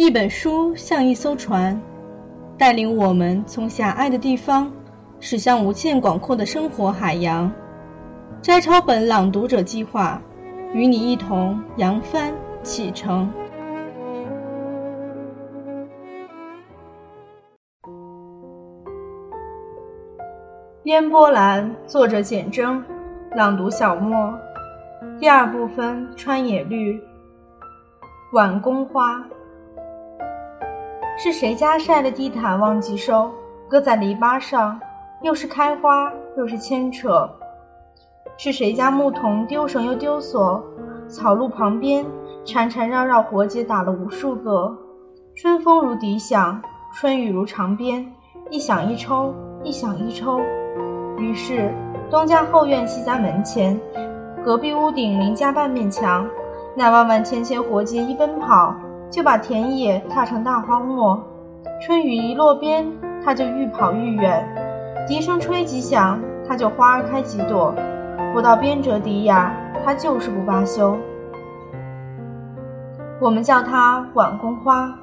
一本书像一艘船，带领我们从狭隘的地方驶向无限广阔的生活海洋。摘抄本朗读者计划，与你一同扬帆启程。烟波兰，作者简征，朗读小莫。第二部分，川野绿。晚宫花。是谁家晒的地毯忘记收，搁在篱笆上，又是开花又是牵扯。是谁家牧童丢绳又丢锁，草路旁边缠缠绕绕活结打了无数个。春风如笛响，春雨如长鞭，一响一抽，一响一抽。于是东家后院西家门前，隔壁屋顶邻家半面墙，那万万千千活结一奔跑。就把田野踏成大荒漠，春雨一落边，它就愈跑愈远；笛声吹几响，它就花开几朵。不到边折笛呀，它就是不罢休。我们叫它晚宫花。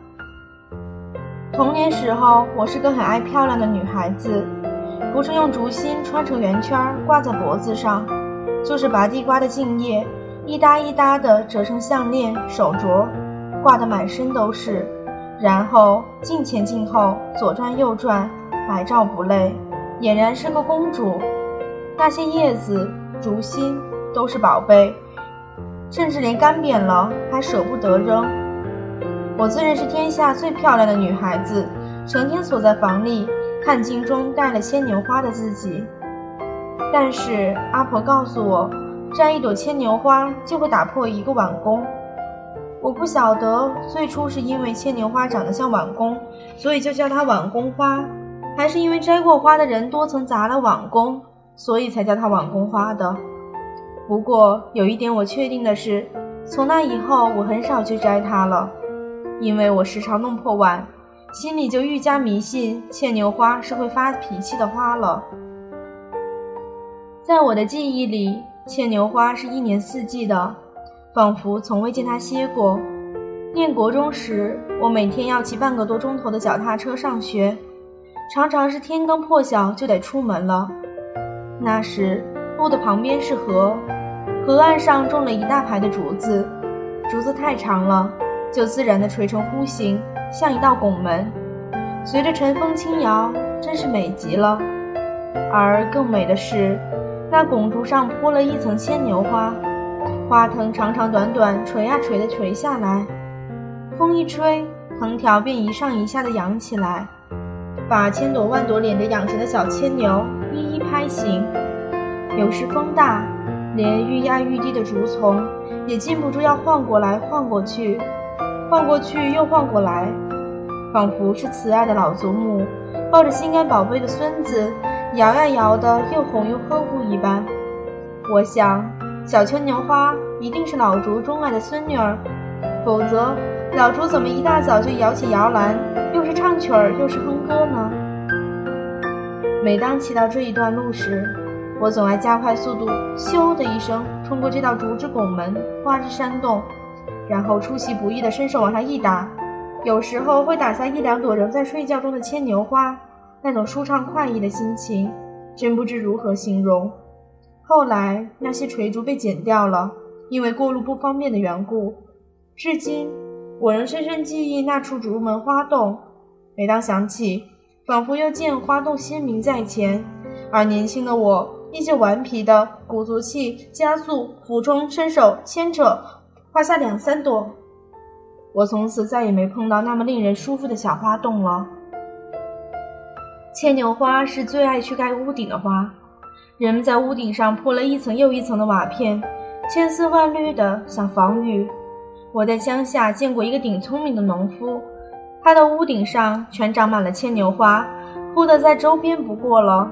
童年时候，我是个很爱漂亮的女孩子，不是用竹芯穿成圆圈挂在脖子上，就是拔地瓜的茎叶，一搭一搭的折成项链、手镯。挂得满身都是，然后镜前镜后，左转右转，百照不累，俨然是个公主。那些叶子、竹芯都是宝贝，甚至连干瘪了还舍不得扔。我自认是天下最漂亮的女孩子，成天锁在房里看镜中戴了牵牛花的自己。但是阿婆告诉我，摘一朵牵牛花就会打破一个碗弓。我不晓得最初是因为牵牛花长得像碗弓，所以就叫它碗弓花，还是因为摘过花的人多曾砸了碗弓，所以才叫它碗弓花的。不过有一点我确定的是，从那以后我很少去摘它了，因为我时常弄破碗，心里就愈加迷信牵牛花是会发脾气的花了。在我的记忆里，牵牛花是一年四季的。仿佛从未见他歇过。念国中时，我每天要骑半个多钟头的脚踏车上学，常常是天刚破晓就得出门了。那时路的旁边是河，河岸上种了一大排的竹子，竹子太长了，就自然地垂成弧形，像一道拱门。随着晨风轻摇，真是美极了。而更美的是，那拱竹上铺了一层牵牛花。花藤长长短短，垂呀垂的垂下来，风一吹，藤条便一上一下的扬起来，把千朵万朵脸着养成的小牵牛一一拍醒。有时风大，连愈压愈低的竹丛也禁不住要晃过来晃过去，晃过去又晃过来，仿佛是慈爱的老祖母抱着心肝宝贝的孙子，摇呀摇的又哄又呵护一般。我想。小牵牛花一定是老竹钟爱的孙女儿，否则老竹怎么一大早就摇起摇篮，又是唱曲儿又是哼歌呢？每当骑到这一段路时，我总爱加快速度，咻的一声冲过这道竹枝拱门、花枝山洞，然后出其不意地伸手往上一打，有时候会打下一两朵仍在睡觉中的牵牛花，那种舒畅快意的心情，真不知如何形容。后来那些垂竹被剪掉了，因为过路不方便的缘故。至今我仍深深记忆那处竹门花洞，每当想起，仿佛又见花洞鲜明在前，而年轻的我依旧顽皮的鼓足气加速俯冲伸手牵扯，画下两三朵。我从此再也没碰到那么令人舒服的小花洞了。牵牛花是最爱去盖屋顶的花。人们在屋顶上铺了一层又一层的瓦片，千丝万缕的想防雨。我在乡下见过一个顶聪明的农夫，他的屋顶上全长满了牵牛花，铺得再周边不过了。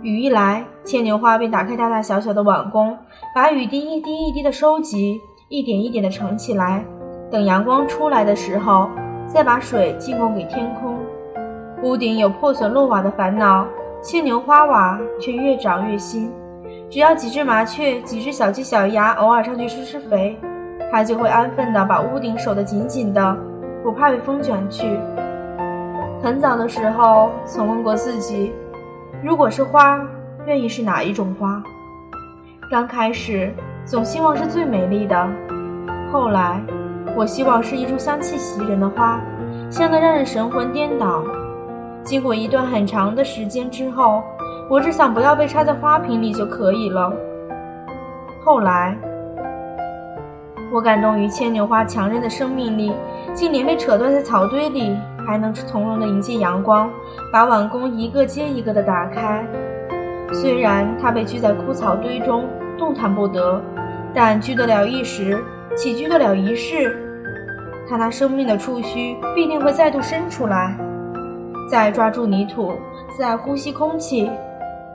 雨一来，牵牛花便打开大大小小的碗弓，把雨滴一滴一滴的收集，一点一点的盛起来，等阳光出来的时候，再把水进贡给天空。屋顶有破损落瓦的烦恼。牵牛花瓦却越长越新，只要几只麻雀、几只小鸡、小鸭偶尔上去施施肥，它就会安分地把屋顶守得紧紧的，不怕被风卷去。很早的时候曾问过自己，如果是花，愿意是哪一种花？刚开始总希望是最美丽的，后来我希望是一株香气袭人的花，香得让人神魂颠倒。经过一段很长的时间之后，我只想不要被插在花瓶里就可以了。后来，我感动于牵牛花强韧的生命力，竟连被扯断在草堆里，还能从容地迎接阳光，把碗弓一个接一个地打开。虽然它被拘在枯草堆中，动弹不得，但拘得了一时，岂拘得了一世？它那生命的触须必定会再度伸出来，再抓住泥土，再呼吸空气。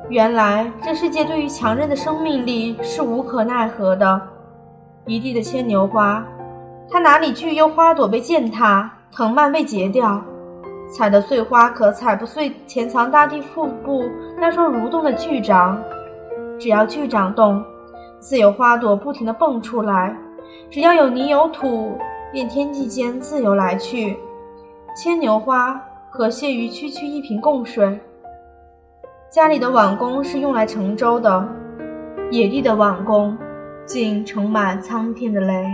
原来这世界对于强韧的生命力是无可奈何的。一地的牵牛花，它哪里惧忧花朵被践踏，藤蔓被截掉？踩得碎花，可踩不碎潜藏大地腹部那双蠕动的巨掌。只要巨掌动，自有花朵不停地蹦出来；只要有泥有土，便天地间自由来去。牵牛花可谢于区区一瓶供水。家里的碗弓是用来盛粥的，野地的碗弓竟盛满苍天的泪。